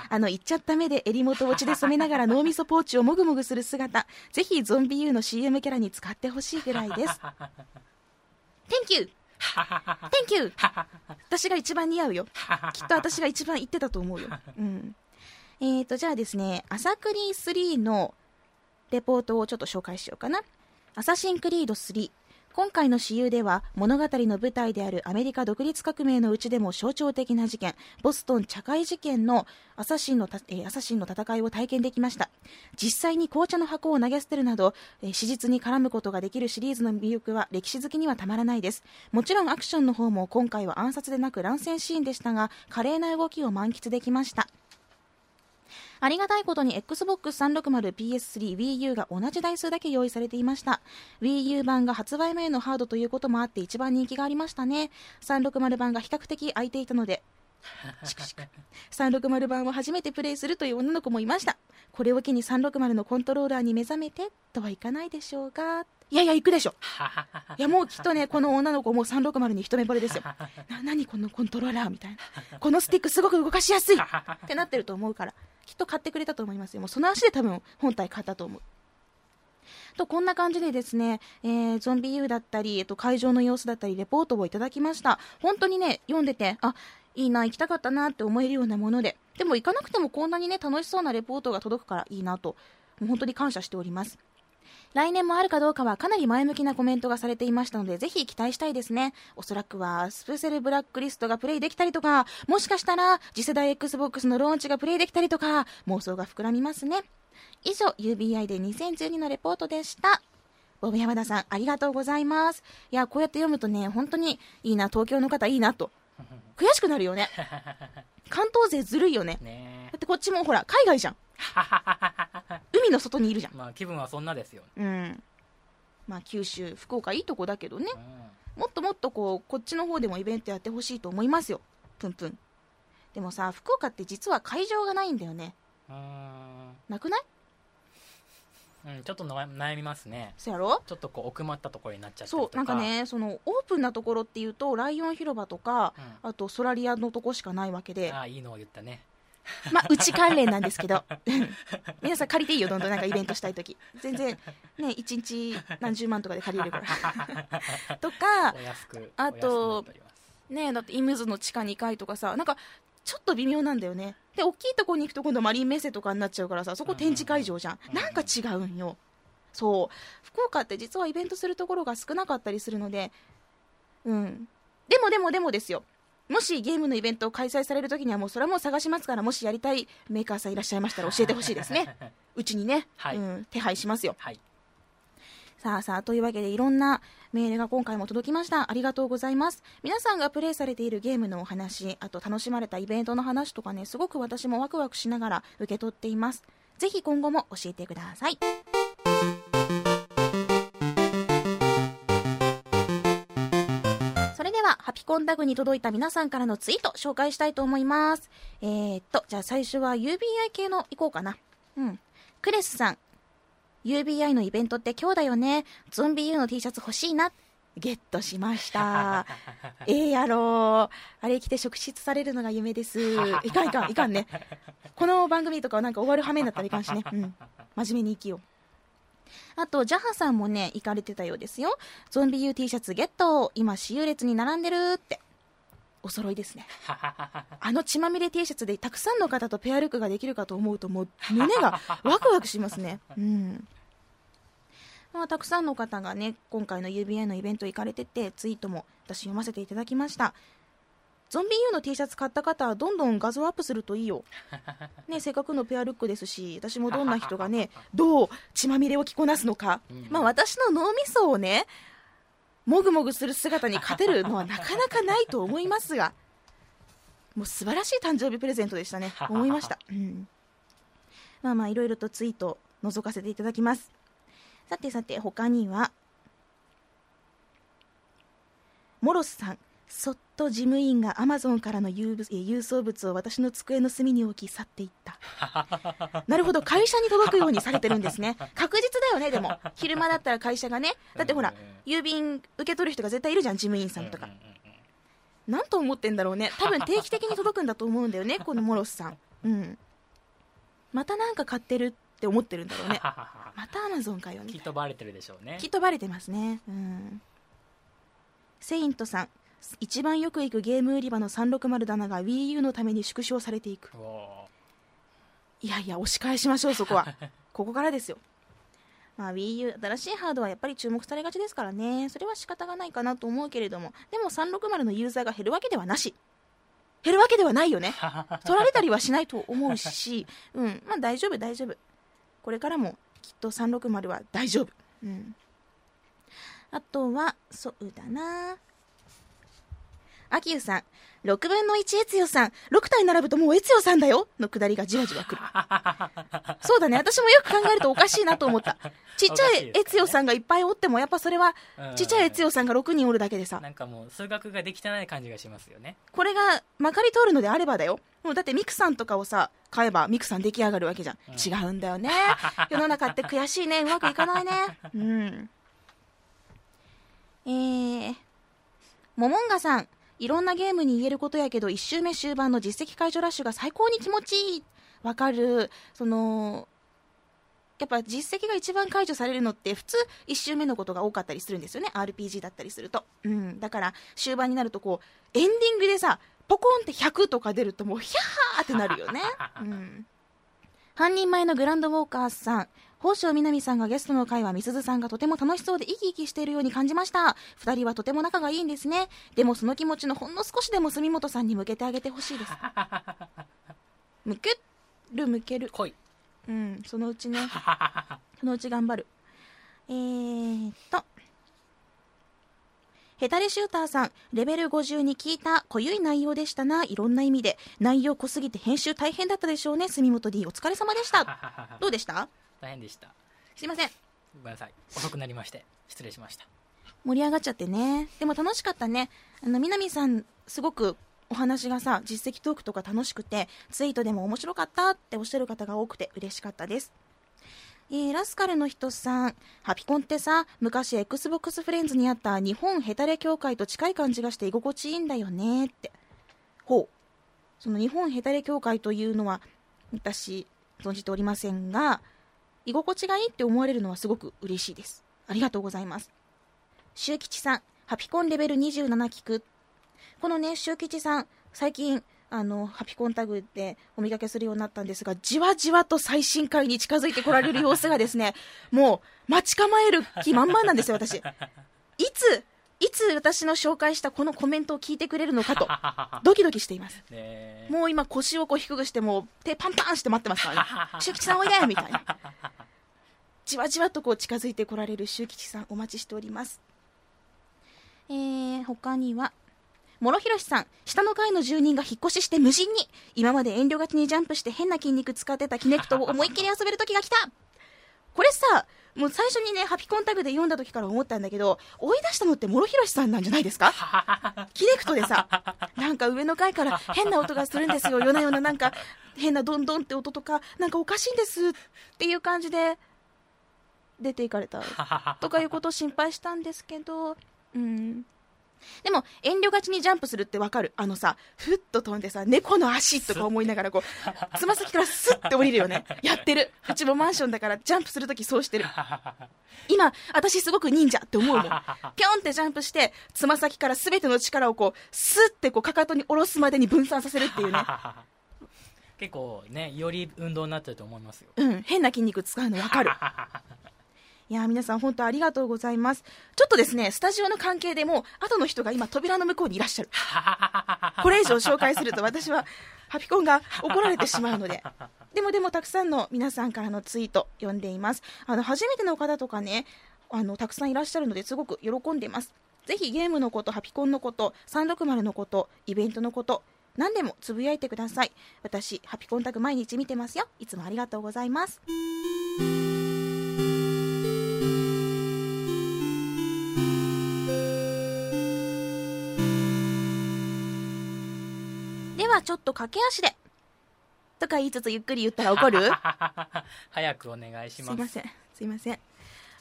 あの、言っちゃった目で襟元落ちで染めながら脳みそポーチをもぐもぐする姿、ぜひゾンビ U の CM キャラに使ってほしいぐらいです。Thank you! Thank you! 私が一番似合うよ。きっと私が一番言ってたと思うよ。うん。えーと、じゃあですね、アサクリー3のレポートをちょっと紹介しようかな。アサシンクリード3。今回の私有では物語の舞台であるアメリカ独立革命のうちでも象徴的な事件ボストン茶会事件のアサシンのえ、アサシンの戦いを体験できました。実際に紅茶の箱を投げ捨てるなど、え、史実に絡むことができるシリーズの魅力は歴史好きにはたまらないです。もちろんアクションの方も今回は暗殺でなく乱戦シーンでしたが華麗な動きを満喫できました。ありがたいことに Xbox 360、PS3、Wii U が同じ台数だけ用意されていました。Wii U 版が発売前のハードということもあって一番人気がありましたね。360版が比較的空いていたので、360版を初めてプレイするという女の子もいました。これを機に360のコントローラーに目覚めてとはいかないでしょうか。いやいや、行くでしょ。いや、もうきっとね、この女の子もう360に一目惚れですよ。な、何このコントローラーみたいな。このスティックすごく動かしやすいってなってると思うから、きっと買ってくれたと思いますよ。もうその足で多分本体買ったと思う。と、こんな感じでですね、えー、ゾンビ U だったり、えっと、会場の様子だったり、レポートをいただきました。本当にね、読んでて、あ、いいな、行きたかったなって思えるようなもので、でも行かなくてもこんなにね、楽しそうなレポートが届くからいいなと、もう本当に感謝しております。来年もあるかどうかはかなり前向きなコメントがされていましたので、ぜひ期待したいですね。おそらくは、スプセルブラックリストがプレイできたりとか、もしかしたら、次世代 Xbox のローンチがプレイできたりとか、妄想が膨らみますね。以上、UBI で2012のレポートでした。ボブ山田さん、ありがとうございます。いや、こうやって読むとね、本当にいいな、東京の方いいなと。悔しくなるよね。関東勢ずるいよね。ねだってこっちもほら、海外じゃん。海の外にいるじゃん。まあ気分はそんなですよ。うん。まあ九州、福岡いいとこだけどね。うん、もっともっとこう、こっちの方でもイベントやってほしいと思いますよ。ぷんぷん。でもさ、福岡って実は会場がないんだよね。うん。なくない？うん、ちょっと悩みますね。そやろ？ちょっとこう奥まったところになっちゃってそうなんかねそのオープンなところっていうとライオン広場とか、うん、あとソラリアのとこしかないわけで。ああいいのを言ったね。まあ、うち関連なんですけど、皆さん借りていいよ、どんどんなんかイベントしたいとき。全然、ね、1日何十万とかで借りれるから。とかあとねだってイムズの地下2階とかさ、なんか、ちょっと微妙なんだよね。で、大きいとこに行くと今度マリンメッセとかになっちゃうからさ、そこ展示会場じゃん。うんなんか違うんよ。そう。福岡って実はイベントするところが少なかったりするので、うん。でもでもでもですよ。もしゲームのイベントを開催されるときにはもうそれはもう探しますから、もしやりたいメーカーさんいらっしゃいましたら教えてほしいですね。うちにね、はいうん、手配しますよ。はいさあさあ、というわけでいろんなメールが今回も届きました。ありがとうございます。皆さんがプレイされているゲームのお話、あと楽しまれたイベントの話とかね、すごく私もワクワクしながら受け取っています。ぜひ今後も教えてください。それでは、ハピコンタグに届いた皆さんからのツイート紹介したいと思います。えー、っと、じゃあ最初は UBI 系の行こうかな。うん。クレスさん、UBI のイベントって今日だよね。ゾンビ U の T シャツ欲しいな。ゲットしました。ええやろあれ着て職質されるのが夢です。いかんいかん、いかんね。この番組とかはなんか終わる羽目になったらいかんしね。うん。真面目に生きよう。あと、ジャハさんもね、行かれてたようですよ。ゾンビ U T シャツゲット今、私有列に並んでるって。お揃いですね。あの血まみれ T シャツでたくさんの方とペアルックができるかと思うともう 胸がワクワクしますね。うん。まあ、たくさんの方がね、今回の UBI のイベント行かれてて、ツイートも私読ませていただきました。ゾンビ U の T シャツ買った方はどんどん画像アップするといいよ。ね、せっかくのペアルックですし、私もどんな人がね、どう血まみれを着こなすのか。うんまあ私の脳みそをね、もぐもぐする姿に勝てるのはなかなかないと思いますが、もう素晴らしい誕生日プレゼントでしたね。思いました。うん。まあまあいろいろとツイート覗かせていただきます。さてさて他には、モロスさん。そっと事務員がアマゾンからの郵物え郵送物を私の机の隅に置き去っていった。なるほど、会社に届くようにされてるんですね。確実だよね、でも。昼間だったら会社がね。だってほら郵便受け取る人が絶対いるじゃん、事務員さんとかなんと思ってんだろうね。多分定期的に届くんだと思うんだよね、このモロスさん。うん。またなんか買ってるって思ってるんだろうね。またアマゾンかよ、みたいなきっとバレてるでしょうねきっとバレてますね。うん。セイントさん。一番よく行くゲーム売り場の360棚が Wii U のために縮小されていく。おいやいや、押し返しましょう、そこは。ここからですよ。まあ、Wii U、新しいハードはやっぱり注目されがちですからね。それは仕方がないかなと思うけれども。でも360のユーザーが減るわけではなし。減るわけではないよね。取られたりはしないと思うし、うん、まあ大丈夫、大丈夫。これからもきっと360は大丈夫。うん。あとは、そうだなアキユさん、6分の1エツヨさん、6体並ぶともうエツヨさんだよのくだりがじわじわくる。そうだね、私もよく考えるとおかしいなと思った。ちっちゃいエツヨさんがいっぱいおっても、やっぱそれは、ちっちゃいエツヨさんが6人おるだけでさ、なんかもう数学ができてない感じがしますよねこれがまかり通るのであればだよ。もうだってミクさんとかをさ、買えばミクさん出来上がるわけじゃん。うん違うんだよね。世の中って悔しいね。うまくいかないね。うん。えー、モモンガさん。いろんなゲームに言えることやけど、1周目終盤の実績解除ラッシュが最高に気持ちいい。わかる。その、やっぱ実績が一番解除されるのって普通1周目のことが多かったりするんですよね。RPG だったりすると、うん、だから終盤になるとこうエンディングでさポコンって100とか出るともうヒャーってなるよね、うん、半人前のグランドウォーカーさん。宝生みなみさんがゲストの回はみすずさんがとても楽しそうで生き生きしているように感じました2人はとても仲がいいんですねでもその気持ちのほんの少しでも住本さんに向けてあげてほしいです向ける向けるうんそのうちね そのうち頑張る。えーっと。ヘタレシューターさん、レベル50に聞いた濃ゆい内容でしたな、いろんな意味で。内容濃すぎて編集大変だったでしょうね、住本 D。お疲れ様でした。どうでした？大変でしたすいません。ごめんなさい遅くなりまして失礼しました盛り上がっちゃってね。でも楽しかったね。あの、南さん、すごくお話がさ、実績トークとか楽しくて、ツイートでも面白かったっておっしゃる方が多くて嬉しかったです。えー、ラスカルの人さん、ハピコンってさ、昔 Xbox フレンズにあった日本ヘタレ協会と近い感じがして居心地いいんだよねって。ほう。その日本ヘタレ協会というのは私存じておりませんが居心地がいいって思われるのはすごく嬉しいです。ありがとうございます。周吉さんハピコンレベル27聞く。このね周吉さん最近あのハピコンタグでお見かけするようになったんですがじわじわと最新回に近づいてこられる様子がですね もう待ち構える気満々なんですよ私。いついつ私の紹介したこのコメントを聞いてくれるのかと ドキドキしています。ねもう今腰をこう低くしてもう手パンパンして待ってますからね。周吉さんおいでみたいなじわじわとこう近づいてこられる周吉さんお待ちしております。えー、他には諸広さん下の階の住人が引っ越しして無人に今まで遠慮がちにジャンプして変な筋肉使ってたキネクトを思いっきり遊べる時が来た。これさもう最初にねハピコンタグで読んだ時から思ったんだけど追い出したのって諸広さんなんじゃないですか？キネクトでさなんか上の階から変な音がするんですよ。夜な夜ななんか変なドンドンって音とかなんかおかしいんですっていう感じで出ていかれた。とかいうことを心配したんですけどうん。でも遠慮がちにジャンプするってわかる。あのさふっと飛んでさ猫の足とか思いながらこう つま先からスッて降りるよね。やってる。うちもマンションだからジャンプするときそうしてる。今私すごく忍者って思うもん。ぴょんってジャンプしてつま先から全ての力をこうスッてこうかかとに下ろすまでに分散させるっていうね。結構ねより運動になってると思いますよ。うん。変な筋肉使うのわかるいやー皆さん本当ありがとうございます。ちょっとですねスタジオの関係でも後の人が今扉の向こうにいらっしゃる。これ以上紹介すると私はハピコンが怒られてしまうので。でもでもたくさんの皆さんからのツイート読んでいます。あの初めての方とかねあのたくさんいらっしゃるのですごく喜んでいます。ぜひゲームのことハピコンのこと360のことイベントのこと何でもつぶやいてください。私ハピコンタグ毎日見てますよ。いつもありがとうございますはちょっと駆け足で。とか言いつつゆっくり言ったら怒る？早くお願いします。すいません。すいません。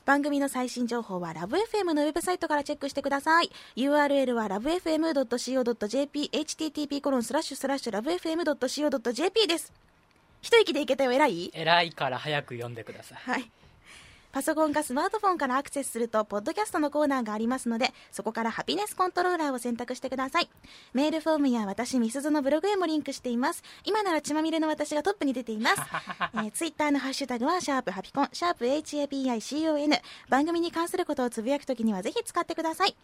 番組の最新情報はラブ f m のウェブサイトからチェックしてください。URL は lovefm.co.jp http コロンスラッシュスラッシュ lovefm.co.jp です。一息でいけたよ。偉い？偉いから早く読んでください。はいパソコンかスマートフォンからアクセスすると、ポッドキャストのコーナーがありますので、そこからハピネスコントローラーを選択してください。メールフォームや私、みすずのブログへもリンクしています。今なら血まみれの私がトップに出ています。えー、ツイッターのハッシュタグは、シャープハピコン、シャープ HAPICON。番組に関することをつぶやくときにはぜひ使ってください。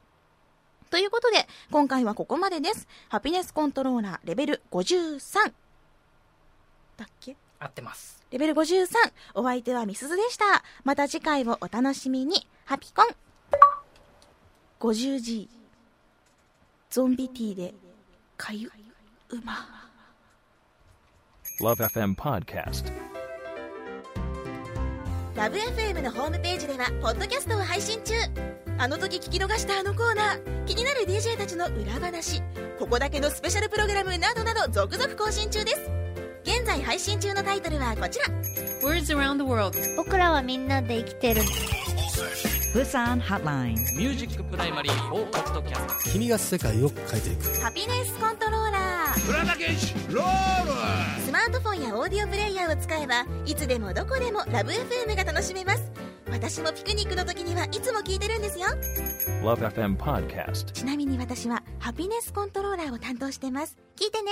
ということで、今回はここまでです。ハピネスコントローラーレベル53。だっけ？合ってますレベル53お相手はみすずでした。また次回をお楽しみに。ハピコン。50G ゾンビティーでかゆうま。Love FM Podcast. ラブ f m のホームページではポッドキャストを配信中。あの時聞き逃したあのコーナー。気になる DJ たちの裏話。ここだけのスペシャルプログラムなどなど続々更新中です現在配信中のタイトルはこちら。Words around the world. 僕らはみんなで生きてる。Busan Hotline. ミュージックプライマリー4ポッドキャスト君が世界を変えていく。ハピネスコントローラー。スマートフォンやオーディオプレイヤーを使えばいつでもどこでもラブ f m が楽しめます。私もピクニックの時にはいつも聞いてるんですよ。Love FM Podcast. ちなみに私はハピネスコントローラーを担当してます。聞いてね